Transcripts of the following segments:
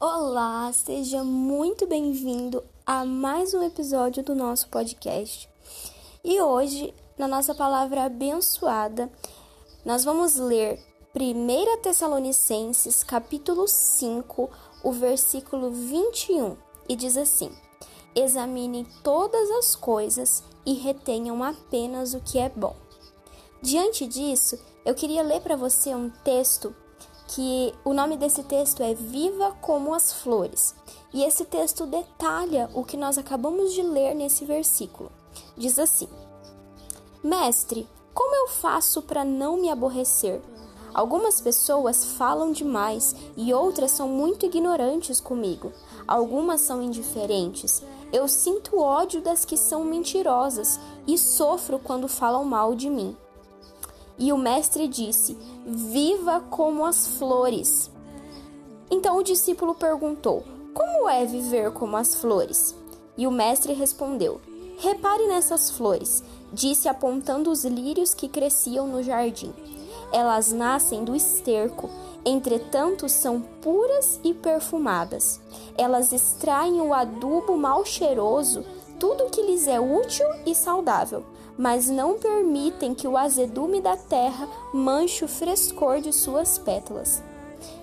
Olá, seja muito bem-vindo a mais um episódio do nosso podcast. E hoje, na nossa palavra abençoada, nós vamos ler 1 Tessalonicenses, capítulo 5, o versículo 21, e diz assim: Examinem todas as coisas e retenham apenas o que é bom. Diante disso, eu queria ler para você um texto que o nome desse texto é Viva como as Flores. E esse texto detalha o que nós acabamos de ler nesse versículo. Diz assim: Mestre, como eu faço para não me aborrecer? Algumas pessoas falam demais e outras são muito ignorantes comigo. Algumas são indiferentes. Eu sinto ódio das que são mentirosas e sofro quando falam mal de mim. E o mestre disse: Viva como as flores. Então o discípulo perguntou: Como é viver como as flores? E o mestre respondeu: Repare nessas flores, disse apontando os lírios que cresciam no jardim. Elas nascem do esterco, entretanto são puras e perfumadas. Elas extraem o adubo mal cheiroso, tudo que lhes é útil e saudável mas não permitem que o azedume da terra manche o frescor de suas pétalas.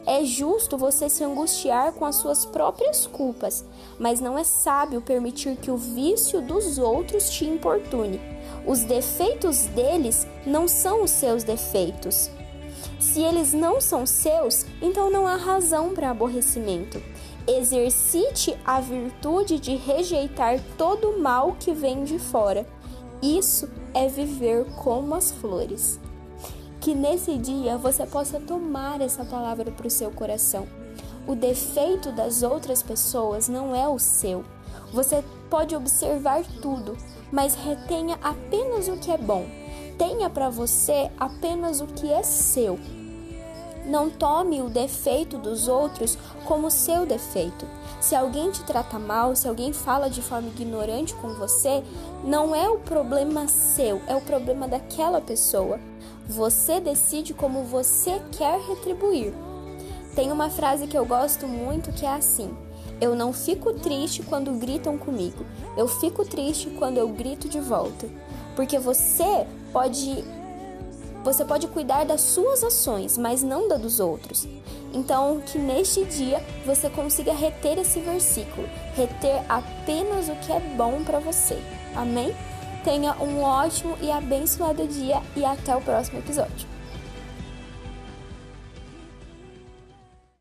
É justo você se angustiar com as suas próprias culpas, mas não é sábio permitir que o vício dos outros te importune. Os defeitos deles não são os seus defeitos. Se eles não são seus, então não há razão para aborrecimento. Exercite a virtude de rejeitar todo o mal que vem de fora isso é viver como as flores. Que nesse dia você possa tomar essa palavra para o seu coração. O defeito das outras pessoas não é o seu. Você pode observar tudo, mas retenha apenas o que é bom. Tenha para você apenas o que é seu. Não tome o defeito dos outros como seu defeito. Se alguém te trata mal, se alguém fala de forma ignorante com você, não é o problema seu, é o problema daquela pessoa. Você decide como você quer retribuir. Tem uma frase que eu gosto muito que é assim: Eu não fico triste quando gritam comigo, eu fico triste quando eu grito de volta. Porque você pode você pode cuidar das suas ações, mas não da dos outros. Então, que neste dia você consiga reter esse versículo, reter apenas o que é bom para você. Amém? Tenha um ótimo e abençoado dia e até o próximo episódio.